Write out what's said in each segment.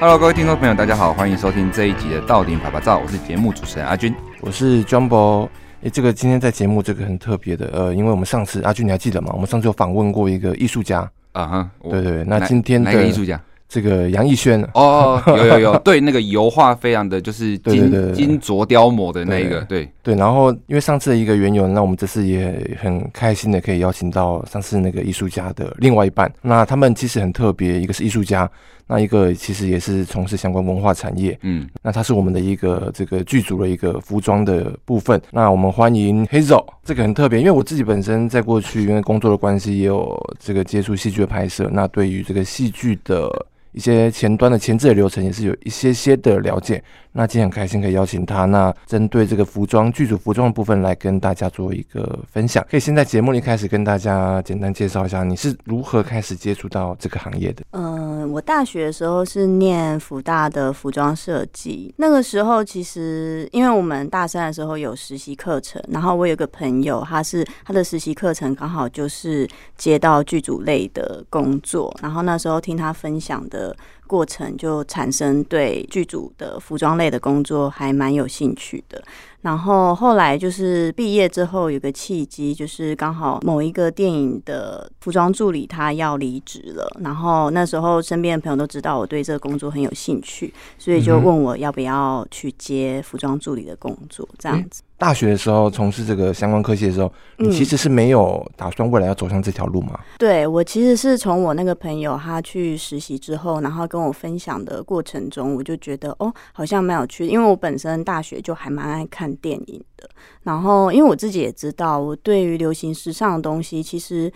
Hello，各位听众朋友，大家好，欢迎收听这一集的《到顶啪啪照》，我是节目主持人阿军，我是 Jumbo。哎，这个今天在节目这个很特别的，呃，因为我们上次阿军你还记得吗？我们上次有访问过一个艺术家啊哈，对对，那今天的哪个艺术家？这个杨艺轩哦，有有有，对，那个油画非常的就是金金琢雕磨的那个，对对。然后因为上次的一个缘由，那我们这次也很开心的可以邀请到上次那个艺术家的另外一半。那他们其实很特别，一个是艺术家，那一个其实也是从事相关文化产业。嗯，那他是我们的一个这个剧组的一个服装的部分。那我们欢迎 Hazel，这个很特别，因为我自己本身在过去因为工作的关系，也有这个接触戏剧的拍摄。那对于这个戏剧的一些前端的前置的流程也是有一些些的了解。那今天很开心可以邀请他。那针对这个服装剧组服装的部分来跟大家做一个分享。可以先在节目里开始跟大家简单介绍一下你是如何开始接触到这个行业的。嗯、我大学的时候是念福大的服装设计。那个时候其实因为我们大三的时候有实习课程，然后我有个朋友，他是他的实习课程刚好就是接到剧组类的工作，然后那时候听他分享的。过程就产生对剧组的服装类的工作还蛮有兴趣的，然后后来就是毕业之后有个契机，就是刚好某一个电影的服装助理他要离职了，然后那时候身边的朋友都知道我对这个工作很有兴趣，所以就问我要不要去接服装助理的工作，这样子。大学的时候从事这个相关科系的时候，你其实是没有打算未来要走向这条路吗？嗯、对，我其实是从我那个朋友他去实习之后，然后跟我分享的过程中，我就觉得哦，好像蛮有趣的，因为我本身大学就还蛮爱看电影的，然后因为我自己也知道，我对于流行时尚的东西其实。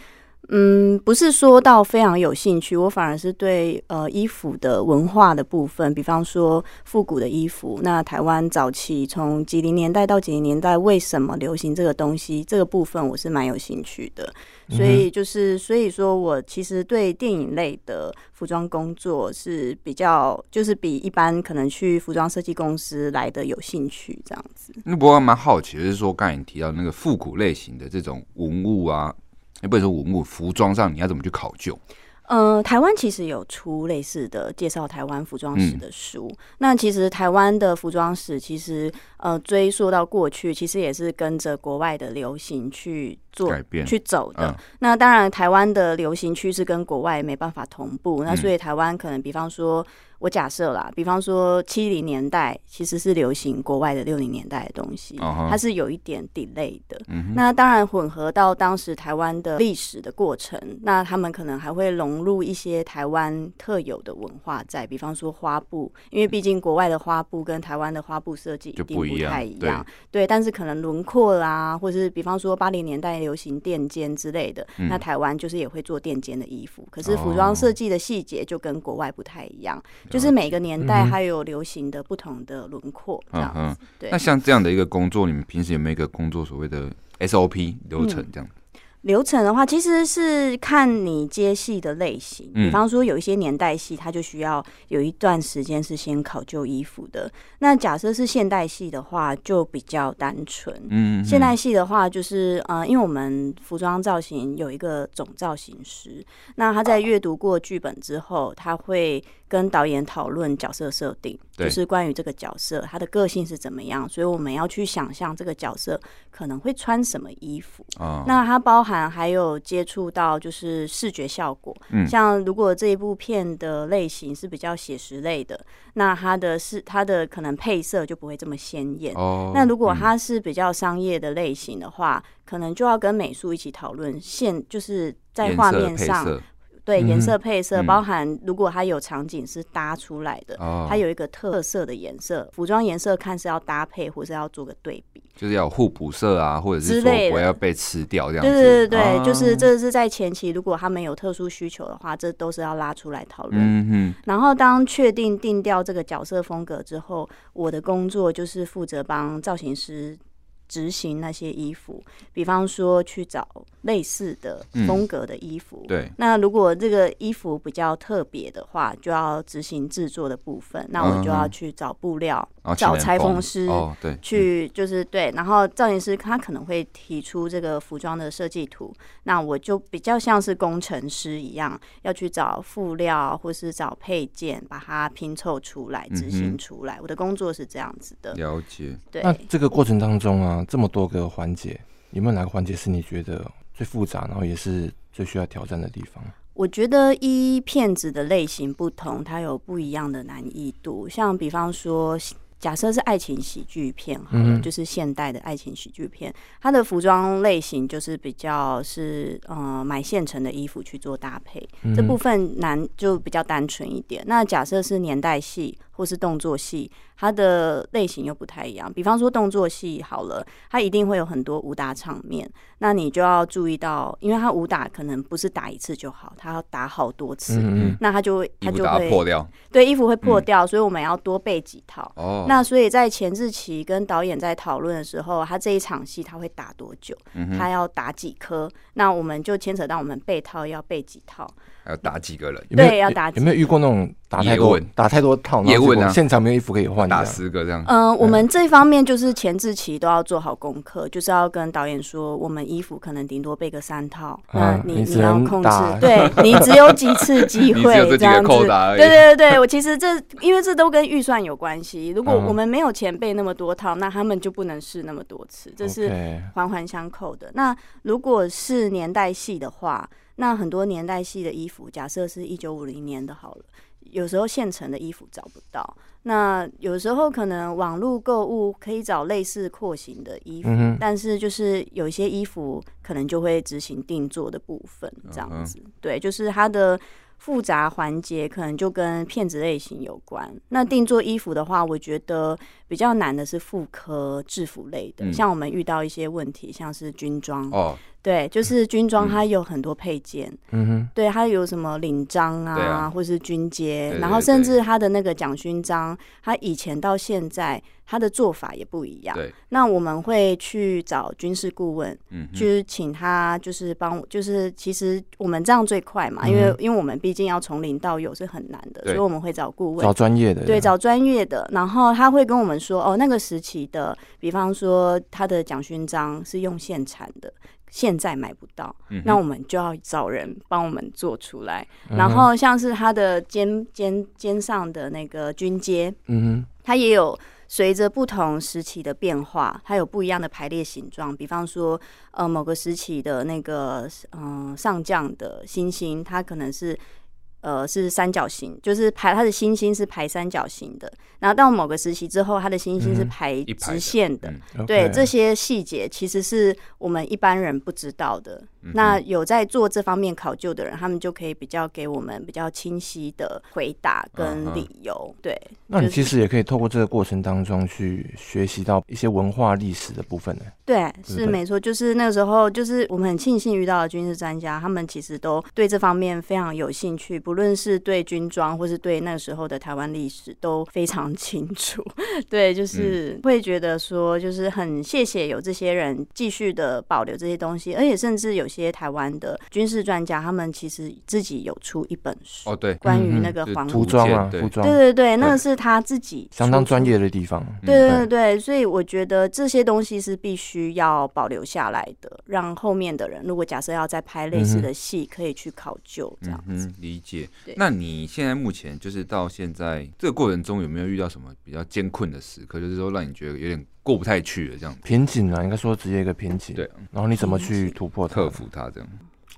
嗯，不是说到非常有兴趣，我反而是对呃衣服的文化的部分，比方说复古的衣服。那台湾早期从几零年代到几零年代，为什么流行这个东西？这个部分我是蛮有兴趣的。所以就是，所以说我其实对电影类的服装工作是比较，就是比一般可能去服装设计公司来的有兴趣这样子。那不过蛮好奇的，就是说刚才你提到那个复古类型的这种文物啊。也不能说文物服装上你要怎么去考究？呃，台湾其实有出类似的介绍台湾服装史的书。嗯、那其实台湾的服装史，其实呃追溯到过去，其实也是跟着国外的流行去做改变去走的。嗯、那当然，台湾的流行趋势跟国外没办法同步。那所以台湾可能，比方说。我假设啦，比方说七零年代其实是流行国外的六零年代的东西，uh huh. 它是有一点 delay 的。Mm hmm. 那当然混合到当时台湾的历史的过程，那他们可能还会融入一些台湾特有的文化在，比方说花布，因为毕竟国外的花布跟台湾的花布设计一定不太一样。对，对，但是可能轮廓啦，或是比方说八零年代流行垫肩之类的，嗯、那台湾就是也会做垫肩的衣服，可是服装设计的细节就跟国外不太一样。就是每个年代还有流行的不同的轮廓，这样子。嗯、对。那像这样的一个工作，你们平时有没有一个工作所谓的 SOP 流程这样？嗯流程的话，其实是看你接戏的类型。比方说，有一些年代戏，它就需要有一段时间是先考究衣服的。那假设是现代戏的话，就比较单纯。嗯，现代戏的话，就是呃，因为我们服装造型有一个总造型师，那他在阅读过剧本之后，他会跟导演讨论角色设定，就是关于这个角色他的个性是怎么样，所以我们要去想象这个角色可能会穿什么衣服。那它包含。还有接触到就是视觉效果，嗯，像如果这一部片的类型是比较写实类的，那它的是它的可能配色就不会这么鲜艳。哦，那如果它是比较商业的类型的话，嗯，可能就要跟美术一起讨论现，就是在画面上。对，颜色配色，包含如果它有场景是搭出来的，它有一个特色的颜色，服装颜色看是要搭配，或是要做个对比，就是要互补色啊，或者是说不要被吃掉这样子。对对对对，就是这是在前期，如果他们有特殊需求的话，这都是要拉出来讨论。嗯哼。然后当确定定调这个角色风格之后，我的工作就是负责帮造型师。执行那些衣服，比方说去找类似的风格的衣服。嗯、对，那如果这个衣服比较特别的话，就要执行制作的部分。那我就要去找布料，嗯、找裁缝师。哦，对，去就是对，然后造型师他可能会提出这个服装的设计图，那我就比较像是工程师一样，要去找布料或是找配件，把它拼凑出来，执行出来。嗯、我的工作是这样子的。了解。对。那这个过程当中啊，这么多个环节，有没有哪个环节是你觉得最复杂，然后也是最需要挑战的地方？我觉得一片子的类型不同，它有不一样的难易度。像比方说。假设是爱情喜剧片，好了，就是现代的爱情喜剧片，它的服装类型就是比较是呃买现成的衣服去做搭配，这部分难就比较单纯一点。那假设是年代戏或是动作戏。它的类型又不太一样，比方说动作戏好了，它一定会有很多武打场面，那你就要注意到，因为它武打可能不是打一次就好，它要打好多次，嗯嗯，那它就会它就会破掉，对，衣服会破掉，嗯，所以我们要多备几套。哦，那所以在前置期跟导演在讨论的时候，他这一场戏他会打多久？他要打几颗？那我们就牵扯到我们备套要备几套。还要打几个人？对，要打。有没有遇过那种打太多、打太多套？也问啊，现场没有衣服可以换，打十个这样。嗯，我们这方面就是前置期都要做好功课，就是要跟导演说，我们衣服可能顶多备个三套，那你你要控制，对 你只有几次机会 这样子。对对对对，我其实这因为这都跟预算有关系。如果我们没有钱备那么多套，那他们就不能试那么多次，这是环环相扣的。那如果是年代戏的话。那很多年代系的衣服，假设是一九五零年的好了，有时候现成的衣服找不到。那有时候可能网络购物可以找类似廓形的衣服，嗯，但是就是有一些衣服可能就会执行定做的部分，这样子。对，就是它的复杂环节可能就跟骗子类型有关。那定做衣服的话，我觉得比较难的是妇科制服类的，嗯，像我们遇到一些问题，像是军装哦。对，就是军装，它有很多配件。嗯哼，对，它有什么领章啊，啊。或是军阶，然后甚至它的那个奖勋章，它以前到现在，它的做法也不一样。对，那我们会去找军事顾问，嗯，就是请他就是帮，就是其实我们这样最快嘛，因为因为我们毕竟要从零到有是很难的，所以我们会找顾问，找专业的，对，找专业的，然后他会跟我们说，哦，那个时期的，比方说他的奖勋章是用现产的。现在买不到，嗯，那我们就要找人帮我们做出来，嗯。然后像是他的肩肩肩上的那个军阶，嗯，它也有随着不同时期的变化，它有不一样的排列形状。比方说，呃，某个时期的那个嗯，呃，上将的星星，它可能是。呃，是三角形，就是排它的星星是排三角形的。然后到某个时期之后，它的星星是排直线的。嗯、对，这些细节其实是我们一般人不知道的。嗯、那有在做这方面考究的人，他们就可以比较给我们比较清晰的回答跟理由。嗯、对，那你其实也可以透过这个过程当中去学习到一些文化历史的部分呢。对，是没错，就是那个时候，就是我们很庆幸遇到的军事专家，他们其实都对这方面非常有兴趣，不论是对军装，或是对那个时候的台湾历史都非常清楚。对，就是会觉得说，就是很谢谢有这些人继续的保留这些东西，而且甚至有些台湾的军事专家，他们其实自己有出一本书哦，对，关于那个黄服装啊，服装，对对对，那个是他自己相当专业的地方。对对对对，所以我觉得这些东西是必须。要保留下来的，让后面的人如果假设要再拍类似的戏，可以去考究这样子。嗯，理解。那你现在目前就是到现在这个过程中，有没有遇到什么比较艰困的时刻？就是说让你觉得有点过不太去了这样瓶颈啊，应该说直接一个瓶颈。对，然后你怎么去突破、克服它？这样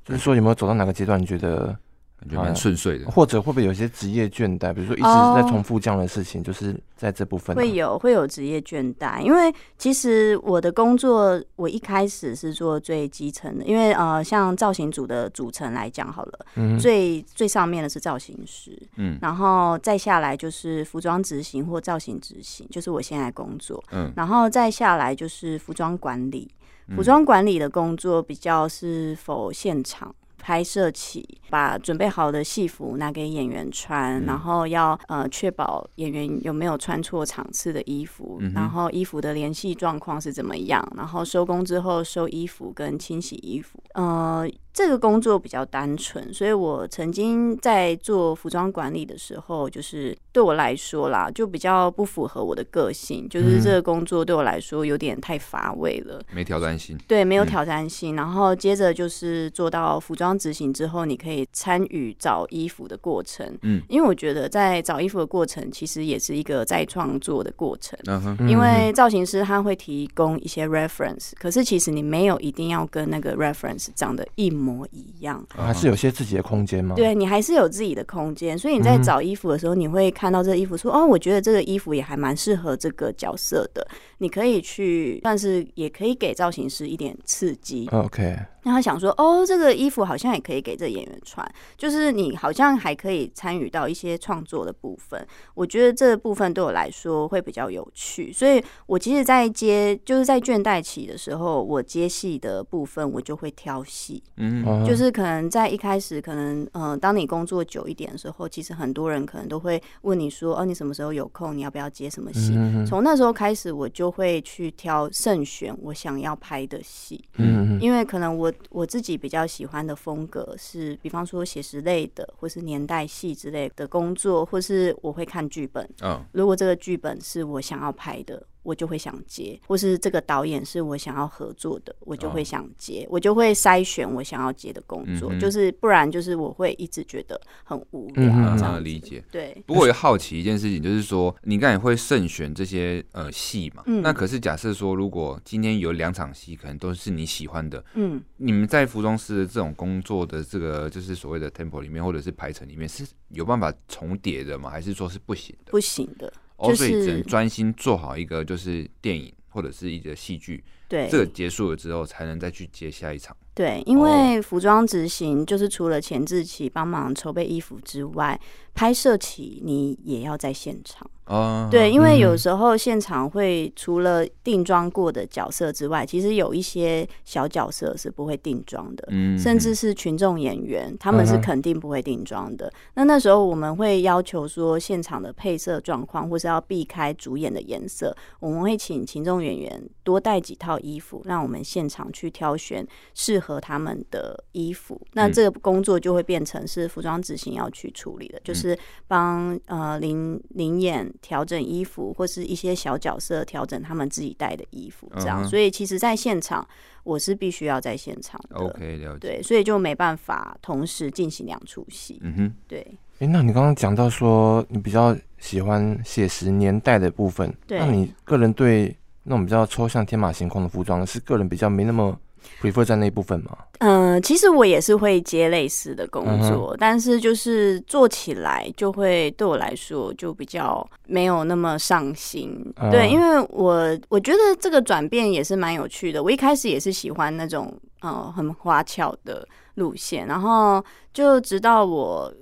就是说有没有走到哪个阶段？你觉得？感觉蛮顺遂的，或者会不会有些职业倦怠？比如说一直在重复这样的事情，就是在这部分会有会有职业倦怠。因为其实我的工作，我一开始是做最基层的，因为呃，像造型组的组成来讲好了，嗯，最最上面的是造型师，嗯，然后再下来就是服装执行或造型执行，就是我现在工作，嗯，然后再下来就是服装管理，服装管理的工作比较是否现场。拍摄起，把准备好的戏服拿给演员穿，然后要呃确保演员有没有穿错场次的衣服，然后衣服的联系状况是怎么样，然后收工之后收衣服跟清洗衣服，呃。这个工作比较单纯，所以我曾经在做服装管理的时候，就是对我来说啦，就比较不符合我的个性，就是这个工作对我来说有点太乏味了，没挑战性。对，没有挑战性。嗯、然后接着就是做到服装执行之后，你可以参与找衣服的过程。嗯，因为我觉得在找衣服的过程，其实也是一个再创作的过程。嗯哼，因为造型师他会提供一些 reference，可是其实你没有一定要跟那个 reference 长得一模。模一样，还是有些自己的空间吗？对，你还是有自己的空间，所以你在找衣服的时候，你会看到这个衣服说，说、嗯、哦，我觉得这个衣服也还蛮适合这个角色的，你可以去，但是也可以给造型师一点刺激。OK。那他想说，哦，这个衣服好像也可以给这演员穿，就是你好像还可以参与到一些创作的部分。我觉得这部分对我来说会比较有趣，所以我其实，在接就是在倦怠期的时候，我接戏的部分我就会挑戏，嗯，就是可能在一开始，可能呃，当你工作久一点的时候，其实很多人可能都会问你说，哦，你什么时候有空？你要不要接什么戏？从那时候开始，我就会去挑慎选我想要拍的戏，嗯，因为可能我。我自己比较喜欢的风格是，比方说写实类的，或是年代戏之类的工作，或是我会看剧本。嗯，如果这个剧本是我想要拍的。我就会想接，或是这个导演是我想要合作的，我就会想接，哦、我就会筛选我想要接的工作，嗯、就是不然就是我会一直觉得很无聊。这样理解。对。不过我也好奇一件事情，就是说你刚才会慎选这些呃戏嘛？嗯。那可是假设说，如果今天有两场戏，可能都是你喜欢的，嗯，你们在服装师的这种工作的这个就是所谓的 tempo 里面，或者是排程里面，是有办法重叠的吗？还是说是不行的？不行的。哦，所以只能专心做好一个，就是电影或者是一个戏剧，对，这个结束了之后，才能再去接下一场。对，因为服装执行就是除了前置期帮忙筹备衣服之外，拍摄期你也要在现场。哦，对，因为有时候现场会除了定妆过的角色之外，其实有一些小角色是不会定妆的，嗯，甚至是群众演员，他们是肯定不会定妆的。那那时候我们会要求说，现场的配色状况，或是要避开主演的颜色，我们会请群众演员多带几套衣服，让我们现场去挑选适合。他们的衣服，那这个工作就会变成是服装执行要去处理的，嗯、就是帮呃林林演调整衣服，或是一些小角色调整他们自己带的衣服，这样。Uh huh. 所以其实，在现场我是必须要在现场的。OK，了解。对，所以就没办法同时进行两出戏。嗯哼，对。哎、欸，那你刚刚讲到说你比较喜欢写实年代的部分，对那你个人对那种比较抽象、天马行空的服装，是个人比较没那么。Prefer 在那一部分吗？嗯、呃，其实我也是会接类似的工作，嗯、但是就是做起来就会对我来说就比较没有那么上心。嗯、对，因为我我觉得这个转变也是蛮有趣的。我一开始也是喜欢那种呃很花俏的路线，然后就直到我。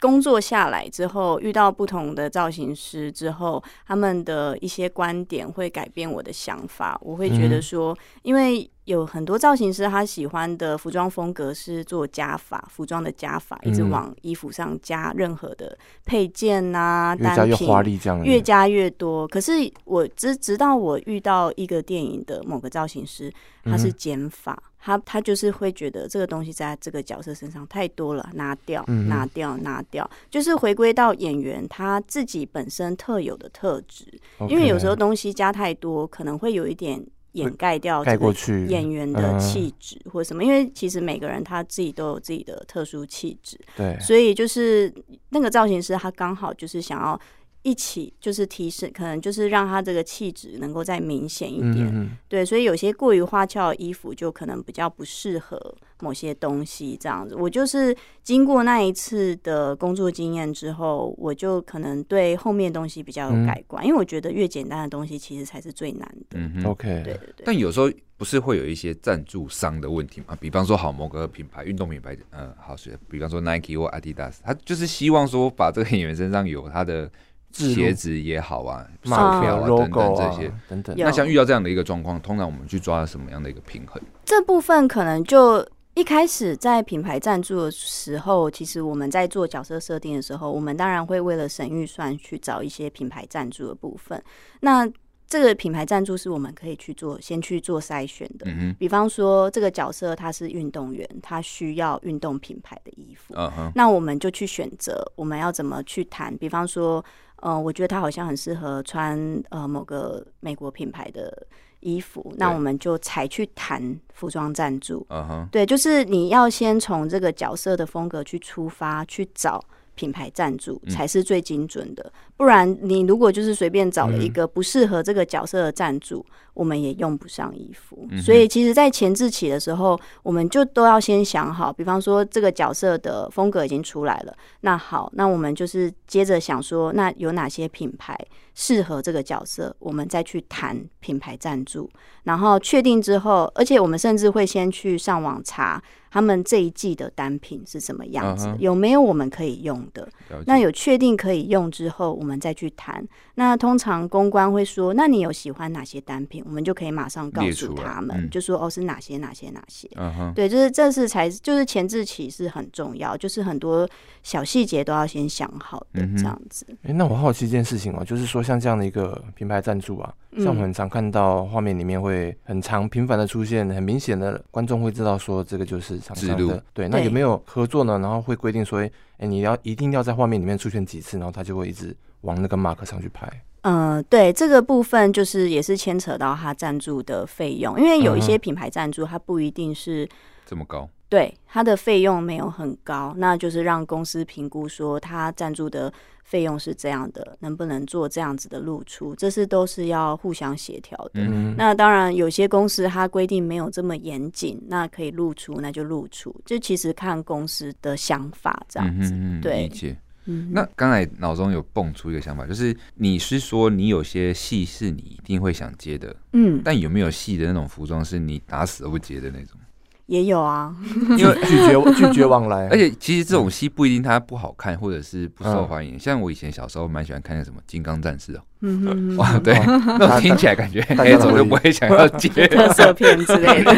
工作下来之后，遇到不同的造型师之后，他们的一些观点会改变我的想法。我会觉得说，因为有很多造型师他喜欢的服装风格是做加法，服装的加法，一直往衣服上加任何的配件呐、啊，越加越华丽，这样越加越多。可是我直直到我遇到一个电影的某个造型师，他是减法。他他就是会觉得这个东西在这个角色身上太多了，拿掉，拿掉，拿掉，就是回归到演员他自己本身特有的特质。因为有时候东西加太多，可能会有一点掩盖掉这个演员的气质或什么。因为其实每个人他自己都有自己的特殊气质，对，所以就是那个造型师他刚好就是想要。一起就是提升，可能就是让他这个气质能够再明显一点，嗯、哼对，所以有些过于花俏的衣服就可能比较不适合某些东西这样子。我就是经过那一次的工作经验之后，我就可能对后面东西比较有改观，嗯、因为我觉得越简单的东西其实才是最难的。嗯哼，OK，对对对。但有时候不是会有一些赞助商的问题吗？比方说，好某个品牌运动品牌，嗯，好，是比方说 Nike 或 Adidas，他就是希望说把这个演员身上有他的。鞋子也好啊，马票啊等等这些等等。那像遇到这样的一个状况，通常我们去抓什么样的一个平衡？这部分可能就一开始在品牌赞助的时候，其实我们在做角色设定的时候，我们当然会为了省预算去找一些品牌赞助的部分。那这个品牌赞助是我们可以去做，先去做筛选的。嗯哼。比方说，这个角色他是运动员，他需要运动品牌的衣服。嗯哼。那我们就去选择我们要怎么去谈。比方说，呃，我觉得他好像很适合穿呃某个美国品牌的衣服，那我们就才去谈服装赞助。嗯哼。对，就是你要先从这个角色的风格去出发，去找。品牌赞助才是最精准的，嗯、不然你如果就是随便找了一个不适合这个角色的赞助，嗯、我们也用不上衣服。嗯、所以其实，在前置期的时候，我们就都要先想好，比方说这个角色的风格已经出来了，那好，那我们就是接着想说，那有哪些品牌适合这个角色，我们再去谈品牌赞助，然后确定之后，而且我们甚至会先去上网查。他们这一季的单品是什么样子？Uh huh. 有没有我们可以用的？那有确定可以用之后，我们再去谈。那通常公关会说：“那你有喜欢哪些单品？”我们就可以马上告诉他们，嗯、就说：“哦，是哪些哪些哪些。” uh huh. 对，就是这是才就是前置期是很重要，就是很多小细节都要先想好的这样子。哎、嗯，那我好奇一件事情哦，就是说像这样的一个品牌赞助啊，像我们很常看到画面里面会很常频繁的出现，很明显的观众会知道说这个就是。厂商的对，那有没有合作呢？然后会规定说，哎、欸，你要一定要在画面里面出现几次，然后他就会一直往那个 mark 上去拍。嗯、呃，对，这个部分就是也是牵扯到他赞助的费用，因为有一些品牌赞助，它不一定是这么高。对，它的费用没有很高，那就是让公司评估说他赞助的费用是这样的，能不能做这样子的露出，这是都是要互相协调的。嗯、那当然，有些公司它规定没有这么严谨，那可以露出，那就露出。这其实看公司的想法这样子。嗯、对，理解。嗯、那刚才脑中有蹦出一个想法，就是你是说你有些戏是你一定会想接的，嗯，但有没有戏的那种服装是你打死都不接的那种？也有啊，因为拒绝拒绝往来，而且其实这种戏不一定它不好看，或者是不受欢迎。像我以前小时候蛮喜欢看那什么《金刚战士》哦。嗯哇，对，那听起来感觉 那种就不会想要接特色片之类的。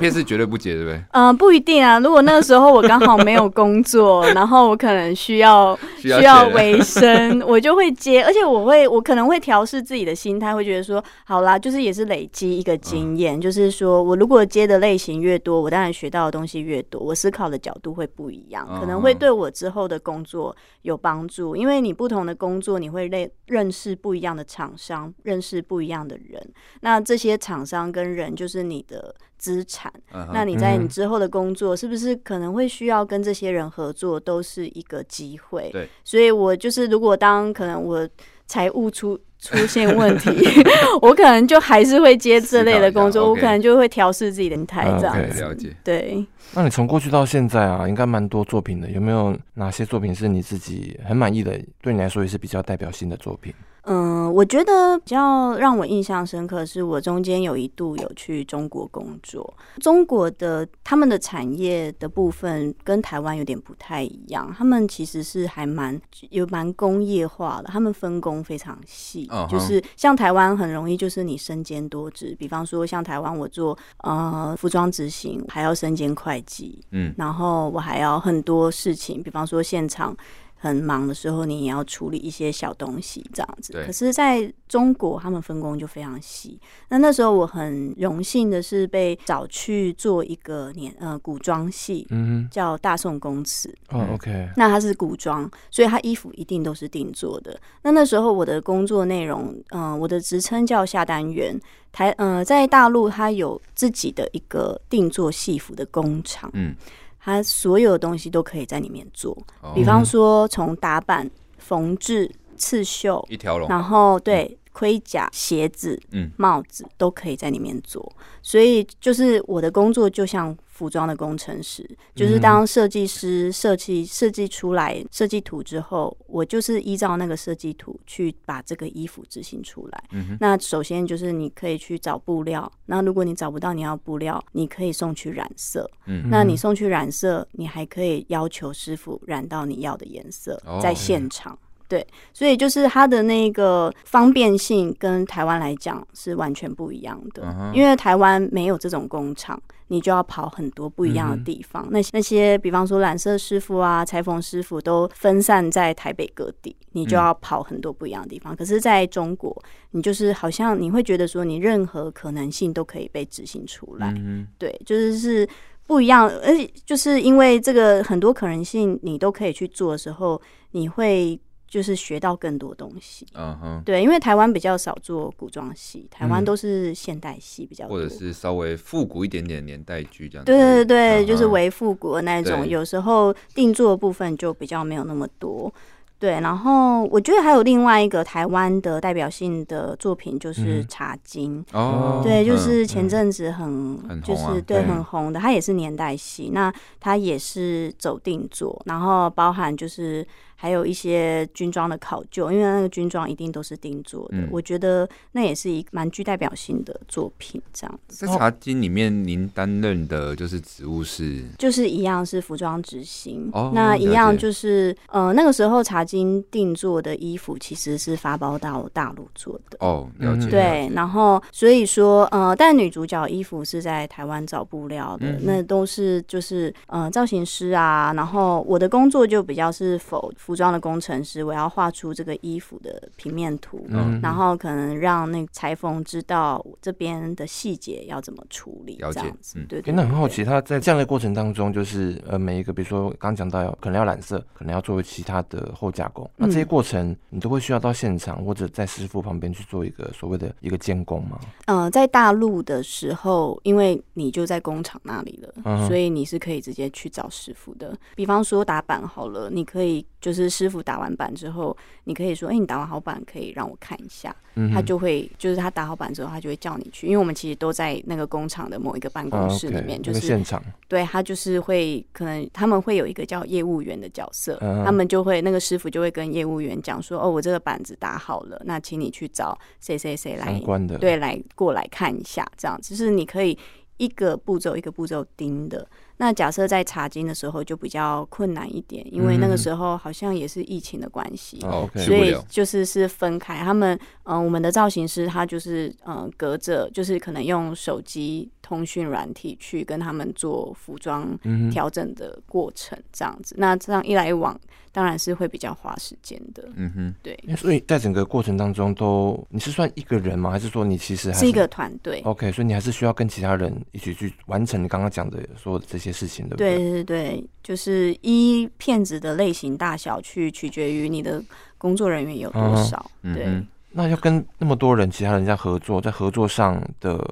片是绝对不接，对不对？嗯，不一定啊。如果那个时候我刚好没有工作，然后我可能需要 需要维生，我就会接。而且我会，我可能会调试自己的心态，会觉得说，好啦，就是也是累积一个经验。就是说我如果接的类型越多，我当然学到的东西越多，我思考的角度会不一样，可能会对我之后的工作有帮助。因为你不同的。工作你会认认识不一样的厂商，认识不一样的人。那这些厂商跟人就是你的资产。Uh huh. 那你在你之后的工作，是不是可能会需要跟这些人合作，都是一个机会。对，所以我就是如果当可能我财务出。出现问题，我可能就还是会接这类的工作，我可能就会调试自己的心态这样子。了解，对。那你从过去到现在啊，应该蛮多作品的，有没有哪些作品是你自己很满意的？对你来说也是比较代表性的作品？嗯，我觉得比较让我印象深刻，是我中间有一度有去中国工作。中国的他们的产业的部分跟台湾有点不太一样，他们其实是还蛮有蛮工业化的，他们分工非常细，uh huh. 就是像台湾很容易就是你身兼多职，比方说像台湾我做呃服装执行，还要身兼会计，嗯，然后我还要很多事情，比方说现场。很忙的时候，你也要处理一些小东西，这样子。对可是在中国，他们分工就非常细。那那时候我很荣幸的是被找去做一个年呃古装戏，嗯，叫《大宋宫词》。哦，OK。那它是古装，所以它衣服一定都是定做的。那那时候我的工作内容，嗯、呃，我的职称叫下单员。台呃，在大陆，它有自己的一个定做戏服的工厂。嗯。它所有的东西都可以在里面做，比方说从打板、缝制、刺绣，一条龙，然后对。盔甲、鞋子、嗯，帽子都可以在里面做，所以就是我的工作就像服装的工程师，就是当设计师设计设计出来设计图之后，我就是依照那个设计图去把这个衣服执行出来。嗯，那首先就是你可以去找布料，那如果你找不到你要布料，你可以送去染色。嗯，那你送去染色，你还可以要求师傅染到你要的颜色，在现场。对，所以就是它的那个方便性跟台湾来讲是完全不一样的，嗯、因为台湾没有这种工厂，你就要跑很多不一样的地方。嗯、那那些比方说染色师傅啊、裁缝师傅都分散在台北各地，你就要跑很多不一样的地方。嗯、可是在中国，你就是好像你会觉得说，你任何可能性都可以被执行出来。嗯、对，就是是不一样，而且就是因为这个很多可能性你都可以去做的时候，你会。就是学到更多东西，嗯哼，对，因为台湾比较少做古装戏，台湾都是现代戏比较多，或者是稍微复古一点点年代剧这样子。对对对，就是为复古的那种，有时候定做的部分就比较没有那么多。对，然后我觉得还有另外一个台湾的代表性的作品，就是《茶金》哦，对，就是前阵子很就是对很红的，它也是年代戏，那它也是走定做，然后包含就是。还有一些军装的考究，因为那个军装一定都是定做的。嗯、我觉得那也是一蛮具代表性的作品，这样子。在茶金里面，您担任的就是职务是，就是一样是服装执行。哦，那一样就是呃，那个时候茶金定做的衣服其实是发包到大陆做的。哦，了解。对，然后所以说呃，但女主角衣服是在台湾找布料的，嗯、那都是就是呃造型师啊，然后我的工作就比较是否。服装的工程师，我要画出这个衣服的平面图，嗯、然后可能让那个裁缝知道这边的细节要怎么处理，这样子。嗯、对，对，对，那很好奇，他在这样的过程当中，就是呃，每一个，比如说刚讲到要可能要染色，可能要作为其他的后加工，那这些过程你都会需要到现场或者在师傅旁边去做一个所谓的一个监工吗？嗯、呃，在大陆的时候，因为你就在工厂那里了，嗯、所以你是可以直接去找师傅的。比方说打板好了，你可以就是。是师傅打完板之后，你可以说：“哎、欸，你打完好板，可以让我看一下。”他就会，就是他打好板之后，他就会叫你去，因为我们其实都在那个工厂的某一个办公室里面，就是现场。对，他就是会，可能他们会有一个叫业务员的角色，他们就会那个师傅就会跟业务员讲说：“哦，我这个板子打好了，那请你去找谁谁谁来，对，来过来看一下，这样就是你可以一个步骤一个步骤盯的。”那假设在查经的时候就比较困难一点，因为那个时候好像也是疫情的关系，嗯、所以就是是分开。他们嗯、呃，我们的造型师他就是嗯、呃，隔着就是可能用手机通讯软体去跟他们做服装调整的过程，这样子。嗯、那这样一来一往，当然是会比较花时间的。嗯哼，对。所以在整个过程当中都，你是算一个人吗？还是说你其实还是，是一个团队？OK，所以你还是需要跟其他人一起去完成你刚刚讲的说的这些。事情对不对？对对对，就是依骗子的类型大小去取决于你的工作人员有多少。嗯、对、嗯，那要跟那么多人，其他人家合作，在合作上的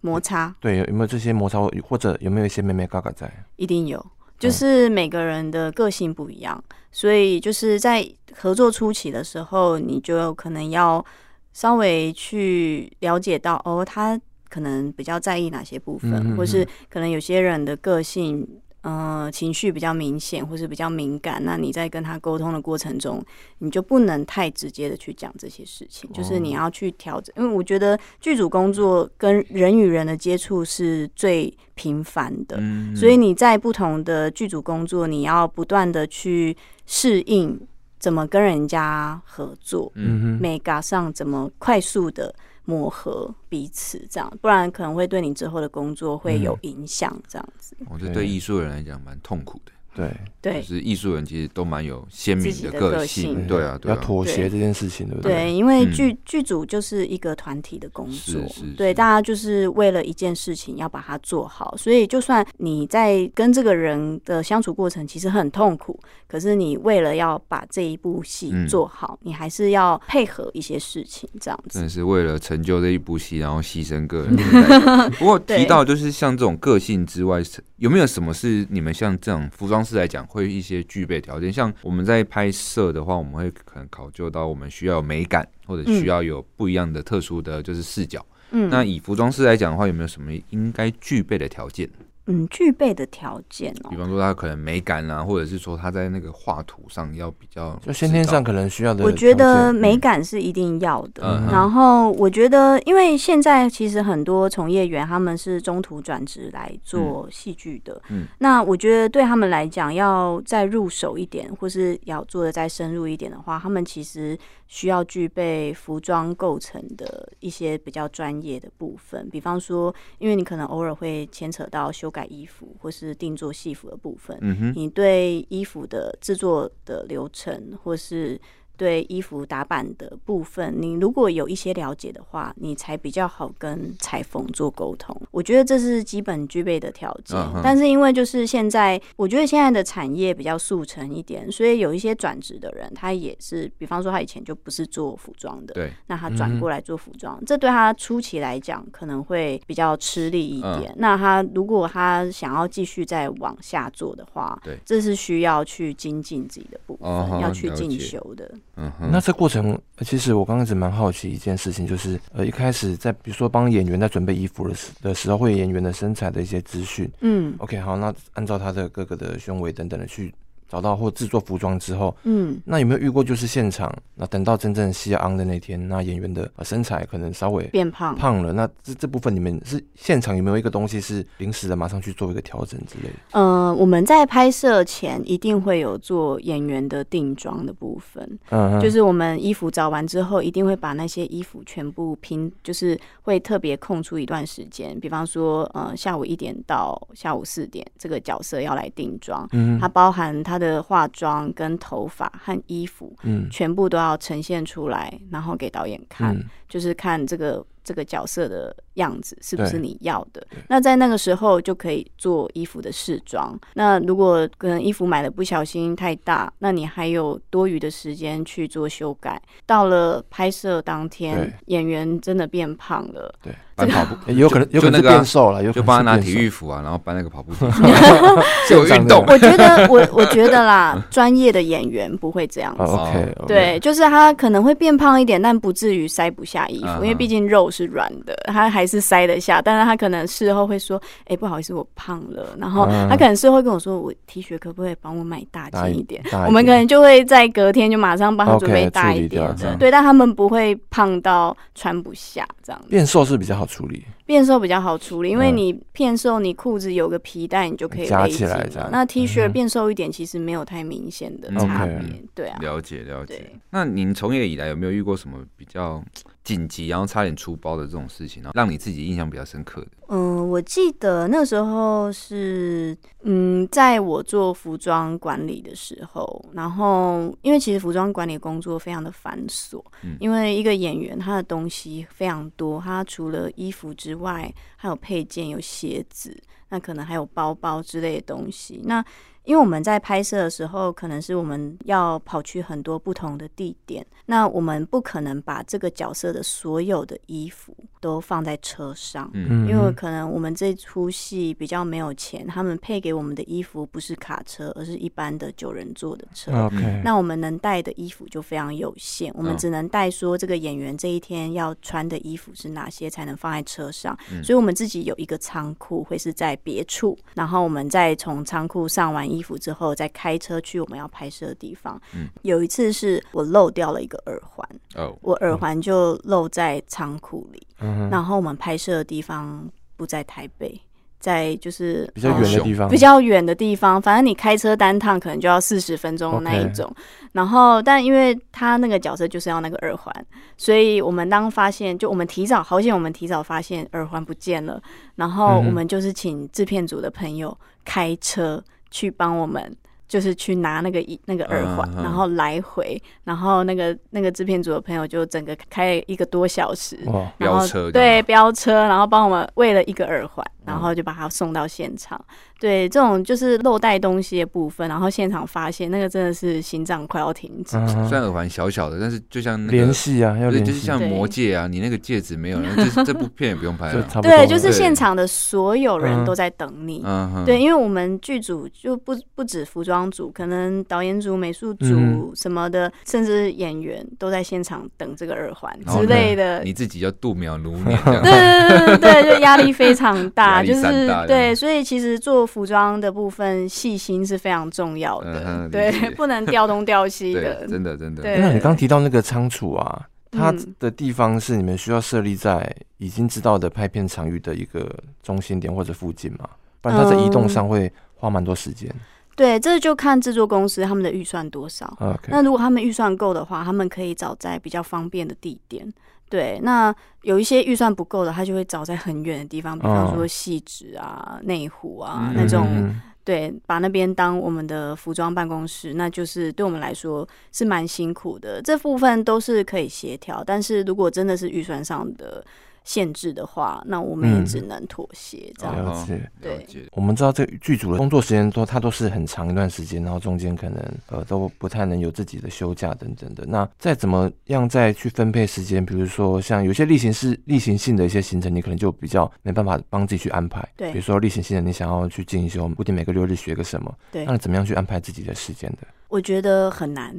摩擦，对，有没有这些摩擦，或者有没有一些妹妹嘎嘎在？一定有，就是每个人的个性不一样，嗯、所以就是在合作初期的时候，你就可能要稍微去了解到，哦，他。可能比较在意哪些部分，或是可能有些人的个性，呃，情绪比较明显，或是比较敏感。那你在跟他沟通的过程中，你就不能太直接的去讲这些事情，哦、就是你要去调整。因为我觉得剧组工作跟人与人的接触是最频繁的，嗯、所以你在不同的剧组工作，你要不断的去适应怎么跟人家合作，嗯哼，美感上怎么快速的。磨合彼此，这样，不然可能会对你之后的工作会有影响。这样子，我觉得对艺术人来讲蛮痛苦的。对对，就是艺术人其实都蛮有鲜明的个性，对啊，要妥协这件事情，对不对？对，因为剧剧组就是一个团体的工作，对，大家就是为了一件事情要把它做好，所以就算你在跟这个人的相处过程其实很痛苦，可是你为了要把这一部戏做好，你还是要配合一些事情，这样子。真的是为了成就这一部戏，然后牺牲个人。不过提到就是像这种个性之外，有没有什么是你们像这样服装？是来讲会一些具备条件，像我们在拍摄的话，我们会可能考究到我们需要有美感，或者需要有不一样的特殊的就是视角。嗯，那以服装师来讲的话，有没有什么应该具备的条件？嗯，具备的条件哦，比方说他可能美感啊，或者是说他在那个画图上要比较，就先天上可能需要的。我觉得美感是一定要的。嗯、然后我觉得，因为现在其实很多从业员他们是中途转职来做戏剧的，嗯，那我觉得对他们来讲，要再入手一点，或是要做的再深入一点的话，他们其实需要具备服装构成的一些比较专业的部分，比方说，因为你可能偶尔会牵扯到修改衣服或是定做戏服的部分，嗯哼，你对衣服的制作的流程或是。对衣服打版的部分，你如果有一些了解的话，你才比较好跟裁缝做沟通。我觉得这是基本具备的条件。Uh huh. 但是因为就是现在，我觉得现在的产业比较速成一点，所以有一些转职的人，他也是，比方说他以前就不是做服装的，对，那他转过来做服装，嗯、这对他初期来讲可能会比较吃力一点。Uh. 那他如果他想要继续再往下做的话，对，这是需要去精进自己的部分，uh huh. 要去进修的。嗯，那这过程其实我刚开始蛮好奇一件事情，就是呃一开始在比如说帮演员在准备衣服的时的时候，会演员的身材的一些资讯。嗯，OK，好，那按照他的各个的胸围等等的去。找到或制作服装之后，嗯，那有没有遇过就是现场，那等到真正戏要 on 的那天，那演员的身材可能稍微变胖。胖了，那这这部分你们是现场有没有一个东西是临时的，马上去做一个调整之类的？嗯、呃，我们在拍摄前一定会有做演员的定妆的部分，嗯，就是我们衣服找完之后，一定会把那些衣服全部拼，就是会特别空出一段时间，比方说，呃，下午一点到下午四点，这个角色要来定妆，嗯，它包含它。他的化妆跟头发和衣服，嗯，全部都要呈现出来，然后给导演看，嗯、就是看这个这个角色的样子是不是你要的。那在那个时候就可以做衣服的试装。那如果可能衣服买的不小心太大，那你还有多余的时间去做修改。到了拍摄当天，演员真的变胖了。对。搬跑步，有可能有可能变瘦了，就帮他拿体育服啊，然后搬那个跑步机，就运动。我觉得，我我觉得啦，专业的演员不会这样子。OK，对，就是他可能会变胖一点，但不至于塞不下衣服，因为毕竟肉是软的，他还是塞得下。但是他可能事后会说：“哎，不好意思，我胖了。”然后他可能事后会跟我说：“我 T 恤可不可以帮我买大件一点？”我们可能就会在隔天就马上帮他准备大一点。对，但他们不会胖到穿不下这样。变瘦是比较好处理。变瘦比较好处理，因为你变瘦，你裤子有个皮带，你就可以夹起来这样。那 T 恤变瘦一点，其实没有太明显的差别。对啊，了解了解。那您从业以来有没有遇过什么比较紧急，然后差点出包的这种事情呢？让你自己印象比较深刻的？嗯，我记得那时候是嗯，在我做服装管理的时候，然后因为其实服装管理工作非常的繁琐，嗯，因为一个演员他的东西非常多，他除了衣服之外，还有配件、有鞋子，那可能还有包包之类的东西，那。因为我们在拍摄的时候，可能是我们要跑去很多不同的地点，那我们不可能把这个角色的所有的衣服都放在车上，嗯，因为可能我们这出戏比较没有钱，他们配给我们的衣服不是卡车，而是一般的九人座的车，OK，那我们能带的衣服就非常有限，我们只能带说这个演员这一天要穿的衣服是哪些，才能放在车上，所以我们自己有一个仓库会是在别处，然后我们再从仓库上完。衣服之后再开车去我们要拍摄的地方。嗯，有一次是我漏掉了一个耳环，哦，我耳环就漏在仓库里。嗯，然后我们拍摄的地方不在台北，在就是比较远的地方，比较远的地方。反正你开车单趟可能就要四十分钟那一种。然后，但因为他那个角色就是要那个耳环，所以我们当发现，就我们提早，好险我们提早发现耳环不见了。然后我们就是请制片组的朋友开车。去帮我们，就是去拿那个一那个耳环，然后来回，然后那个那个制片组的朋友就整个开一个多小时，然后对飙车，然后帮我们为了一个耳环，然后就把它送到现场。对，这种就是漏带东西的部分，然后现场发现那个真的是心脏快要停止。虽然耳环小小的，但是就像那个联系啊，对，就是像魔戒啊，你那个戒指没有，这这部片也不用拍了。对，就是现场的所有人都在等你。对，因为我们剧组就不不止服装装组，可能导演组、美术组什么的，嗯、甚至演员都在现场等这个耳环之类的。你自己要度秒如年，对对对对，就压力非常大，大就是对，所以其实做服装的部分，细心是非常重要的，嗯、对，不能调东调西的，真的真的。那你刚提到那个仓储啊，它的地方是你们需要设立在已经知道的拍片场域的一个中心点或者附近吗？不然它在移动上会花蛮多时间。嗯对，这就看制作公司他们的预算多少。Okay. 那如果他们预算够的话，他们可以找在比较方便的地点。对，那有一些预算不够的，他就会找在很远的地方，比方说汐止啊、内湖啊、嗯、那种。对，把那边当我们的服装办公室，那就是对我们来说是蛮辛苦的。这部分都是可以协调，但是如果真的是预算上的。限制的话，那我们也只能妥协这样子。嗯、对，我们知道这剧组的工作时间都它都是很长一段时间，然后中间可能呃都不太能有自己的休假等等的。那再怎么样再去分配时间，比如说像有些例行式、例行性的一些行程，你可能就比较没办法帮自己去安排。对，比如说例行性的，你想要去进修，不定每个六日学个什么，对，那你怎么样去安排自己的时间的？我觉得很难，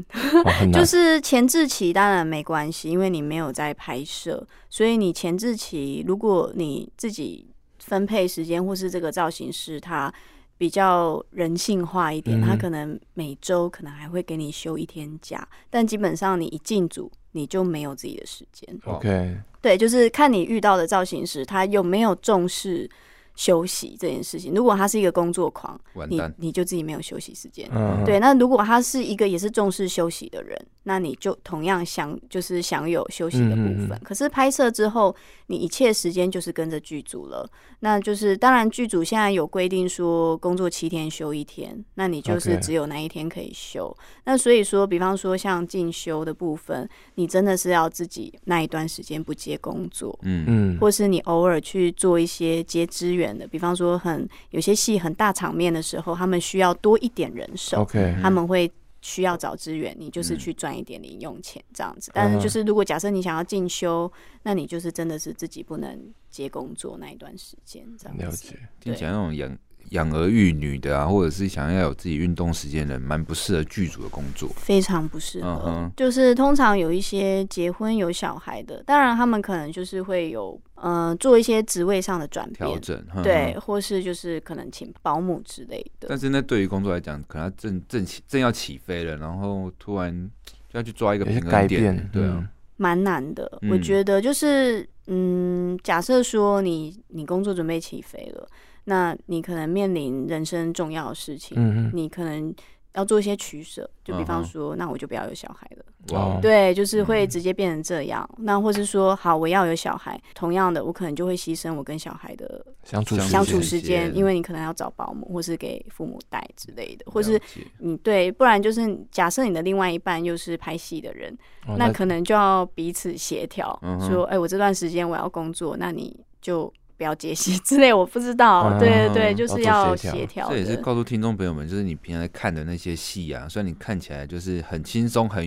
哦、很难 就是前置期当然没关系，因为你没有在拍摄，所以你前置期如果你自己分配时间，或是这个造型师他比较人性化一点，嗯、他可能每周可能还会给你休一天假，但基本上你一进组你就没有自己的时间。OK，对，就是看你遇到的造型师他有没有重视。休息这件事情，如果他是一个工作狂，你你就自己没有休息时间。嗯、对，那如果他是一个也是重视休息的人，那你就同样享就是享有休息的部分。嗯嗯嗯，可是拍摄之后，你一切时间就是跟着剧组了。那就是当然剧组现在有规定说工作七天休一天，那你就是只有那一天可以休。那所以说，比方说像进修的部分，你真的是要自己那一段时间不接工作，嗯嗯，或是你偶尔去做一些接支援。的，比方说很有些戏很大场面的时候，他们需要多一点人手.他们会需要找资源，你就是去赚一点零用钱这样子。但是就是如果假设你想要进修，那你就是真的是自己不能接工作那一段时间这样子。了解，听起来那种养养儿育女的啊，或者是想要有自己运动时间的人，蛮不适合剧组的工作，非常不适合。Uh. 就是通常有一些结婚有小孩的，当然他们可能就是会有。呃，做一些职位上的转变，对，或是就是可能请保姆之类的。但是那对于工作来讲，可能他正正起正要起飞了，然后突然就要去抓一个平衡点，对啊，蛮难的。嗯、我觉得就是，嗯，假设说你你工作准备起飞了，那你可能面临人生重要的事情，嗯、你可能。要做一些取舍，就比方说，uh huh. 那我就不要有小孩了。对，就是会直接变成这样。嗯、那或是说，好，我要有小孩，同样的，我可能就会牺牲我跟小孩的相处相处时间，因为你可能要找保姆，或是给父母带之类的，或是你对，不然就是假设你的另外一半又是拍戏的人，oh, 那可能就要彼此协调，uh huh. 说，哎、欸，我这段时间我要工作，那你就。不要接戏 之类，我不知道。啊、对对对，就是要协调。这也是告诉听众朋友们，就是你平常看的那些戏啊，虽然你看起来就是很轻松、很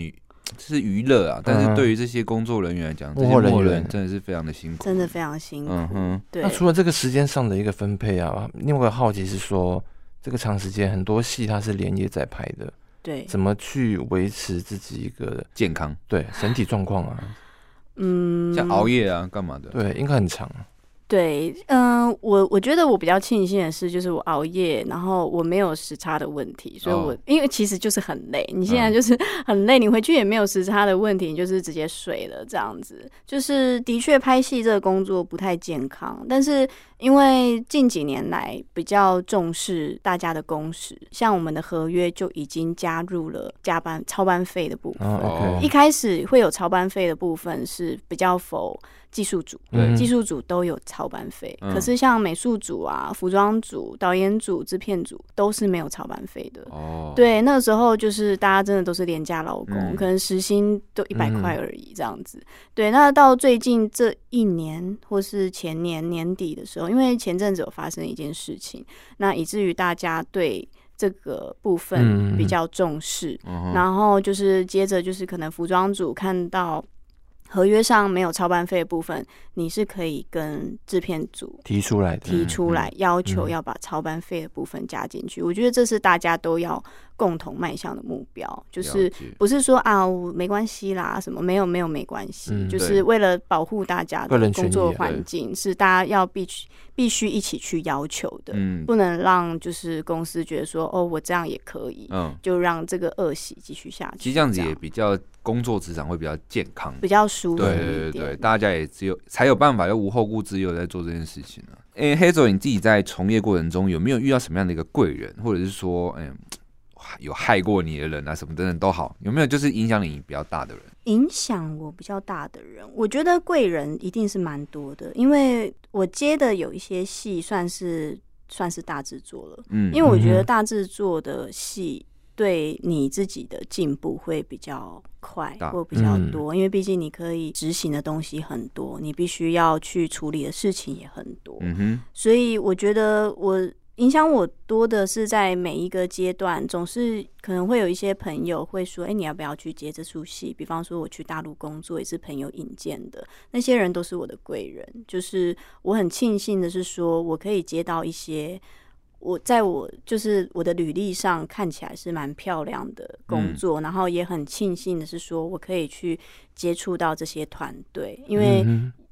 就是娱乐啊，但是对于这些工作人员来讲，这些工作人员真的是非常的辛苦，真的非常辛苦。嗯哼，对。那除了这个时间上的一个分配啊，另外一个好奇是说，这个长时间很多戏它是连夜在拍的，对，怎么去维持自己一个健康？对，身体状况啊，嗯，像熬夜啊，干嘛的？对，应该很长。对，嗯，我我觉得我比较庆幸的是，就是我熬夜，然后我没有时差的问题，所以我、哦、因为其实就是很累，你现在就是 很累，你回去也没有时差的问题，你就是直接睡了这样子。就是的确拍戏这个工作不太健康，但是因为近几年来比较重视大家的工时，像我们的合约就已经加入了加班超班费的部分。哦 okay、一开始会有超班费的部分是比较否。技术组，对，技术组都有操班费，嗯、可是像美术组啊、服装组、导演组、制片组都是没有操班费的。哦，对，那个时候就是大家真的都是廉价劳工，嗯、可能时薪都一百块而已这样子。嗯、对，那到最近这一年或是前年年底的时候，因为前阵子有发生一件事情，那以至于大家对这个部分比较重视，嗯、然后就是接着就是可能服装组看到。合约上没有超班费的部分，你是可以跟制片组提出来，提出来要求要把超班费的部分加进去。嗯、我觉得这是大家都要共同迈向的目标，就是不是说啊，没关系啦，什么没有没有没关系，嗯、就是为了保护大家的工作环境，是大家要必须必须一起去要求的，嗯、不能让就是公司觉得说哦，我这样也可以，嗯，就让这个恶习继续下去。其实这样子也比较工作职场会比较健康，比较舒服，对对对，大家也只有才有办法，又无后顾之忧在做这件事情呢、啊。哎、欸，Hazel，你自己在从业过程中有没有遇到什么样的一个贵人，或者是说，哎、欸？有害过你的人啊，什么等等都好，有没有就是影响你比较大的人？影响我比较大的人，我觉得贵人一定是蛮多的，因为我接的有一些戏算是算是大制作了，嗯，因为我觉得大制作的戏对你自己的进步会比较快或比较多，因为毕竟你可以执行的东西很多，你必须要去处理的事情也很多，嗯哼，所以我觉得我。影响我多的是在每一个阶段，总是可能会有一些朋友会说：“哎，你要不要去接这出戏？”比方说，我去大陆工作也是朋友引荐的，那些人都是我的贵人。就是我很庆幸的是，说我可以接到一些我在我就是我的履历上看起来是蛮漂亮的工作，嗯、然后也很庆幸的是，说我可以去接触到这些团队，因为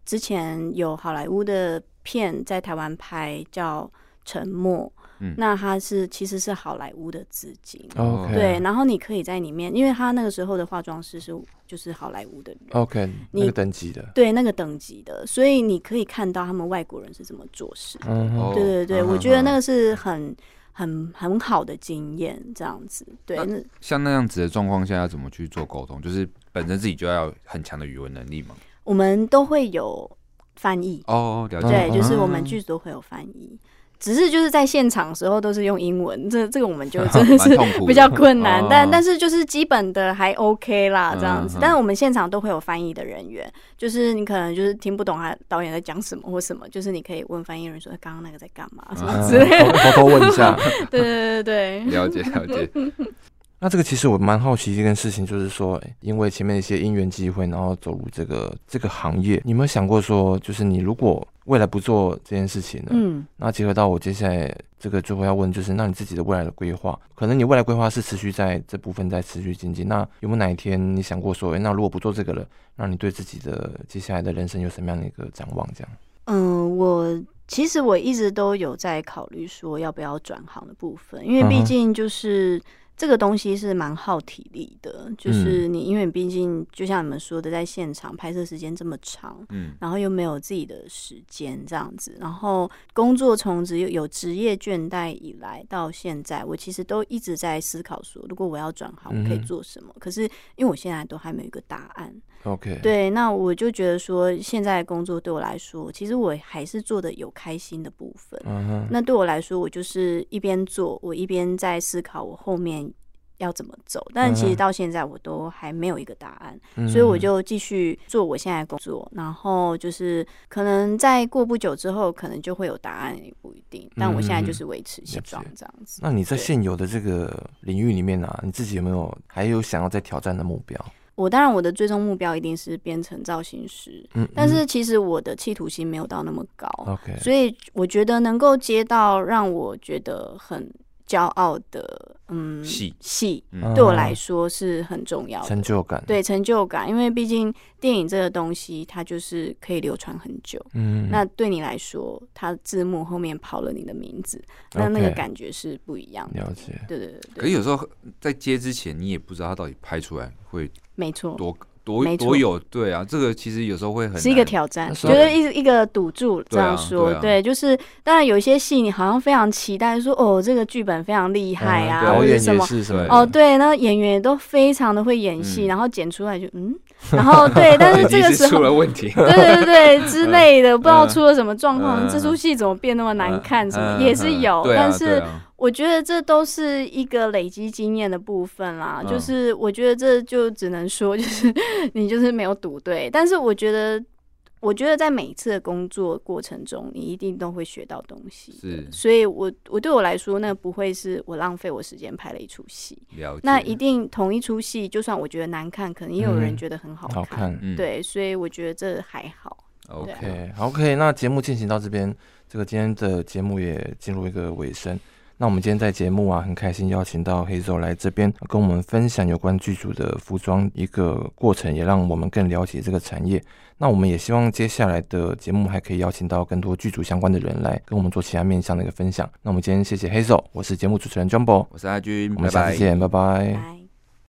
之前有好莱坞的片在台湾拍，叫。沉默，嗯、那他是其实是好莱坞的资金，Okay. 对，然后你可以在里面，因为他那个时候的化妆师是就是好莱坞的人，OK，你那个等级的，对，那个等级的，所以你可以看到他们外国人是怎么做事，嗯、对对对，嗯、我觉得那个是很很很好的经验，这样子，对，那像那样子的状况下要怎么去做沟通？就是本身自己就要很强的语文能力嘛？我们都会有翻译。哦，了解，对，就是我们剧组都会有翻译。只是就是在现场的时候都是用英文，这这个我们就 真的是比较困难，但但是就是基本的还 OK 啦，这样子。但是我们现场都会有翻译的人员，就是你可能就是听不懂他导演在讲什么或什么，就是你可以问翻译人说刚刚那个在干嘛什么之类的，偷偷问一下。对对对对，了解了解。那这个其实我蛮好奇一件事情，就是说，因为前面一些因缘机会，然后走入这个这个行业，你有没有想过说，就是你如果未来不做这件事情呢？嗯，那结合到我接下来这个最后要问，就是那你自己的未来的规划，可能你未来规划是持续在这部分在持续精进。那有没有哪一天你想过说，哎，那如果不做这个了，那你对自己的接下来的人生有什么样的一个展望？这样？嗯，我其实我一直都有在考虑说要不要转行的部分，因为毕竟就是。这个东西是蛮耗体力的，就是你，因为毕竟就像你们说的，在现场拍摄时间这么长，嗯，然后又没有自己的时间这样子，然后工作从职有有职业倦怠以来到现在，我其实都一直在思考说，如果我要转行，我可以做什么？可是因为我现在都还没有一个答案。OK，对，那我就觉得说，现在的工作对我来说，其实我还是做的有开心的部分。嗯哼，那对我来说，我就是一边做，我一边在思考我后面要怎么走。但其实到现在，我都还没有一个答案，所以我就继续做我现在的工作。然后就是可能在过不久之后，可能就会有答案，也不一定。但我现在就是维持现状这样子。那你在现有的这个领域里面呢、啊，你自己有没有还有想要再挑战的目标？我当然，我的最终目标一定是变成造型师。嗯，嗯，但是其实我的企图心没有到那么高。OK，所以我觉得能够接到让我觉得很骄傲的，嗯，戏戏对我来说是很重要的成就感。对成就感，因为毕竟电影这个东西，它就是可以流传很久。嗯，那对你来说，它字幕后面跑了你的名字，那那个感觉是不一样的。了解。对对对。可是有时候在接之前，你也不知道它到底拍出来会。没错，多多多有对啊，这个其实有时候会很是一个挑战，觉得一一个赌注这样说，对，就是当然有一些戏你好像非常期待，说哦这个剧本非常厉害啊，或者什么哦对，那演员都非常的会演戏，然后剪出来就嗯，然后对，但是 这个时候出了问题，对对对之类的，不知道出了什么状况，这出戏怎么变那么难看，什么也是有，但是。我觉得这都是一个累积经验的部分啦，嗯、就是我觉得这就只能说，就是 你就是没有赌对。但是我觉得，我觉得在每一次的工作过程中，你一定都会学到东西。是，所以我我对我来说，那不会是我浪费我时间拍了一出戏。了解。那一定同一出戏，就算我觉得难看，可能也有人觉得很好看。嗯、好看。嗯、对，所以我觉得这还好。OK，OK，那节目进行到这边，这个今天的节目也进入一个尾声。那我们今天在节目啊，很开心邀请到 Hazel 来这边跟我们分享有关剧组的服装一个过程，也让我们更了解这个产业。那我们也希望接下来的节目还可以邀请到更多剧组相关的人来跟我们做其他面向的一个分享。那我们今天谢谢 Hazel，我是节目主持人 Jumbo，我是阿军，我们下次见，拜拜。拜拜。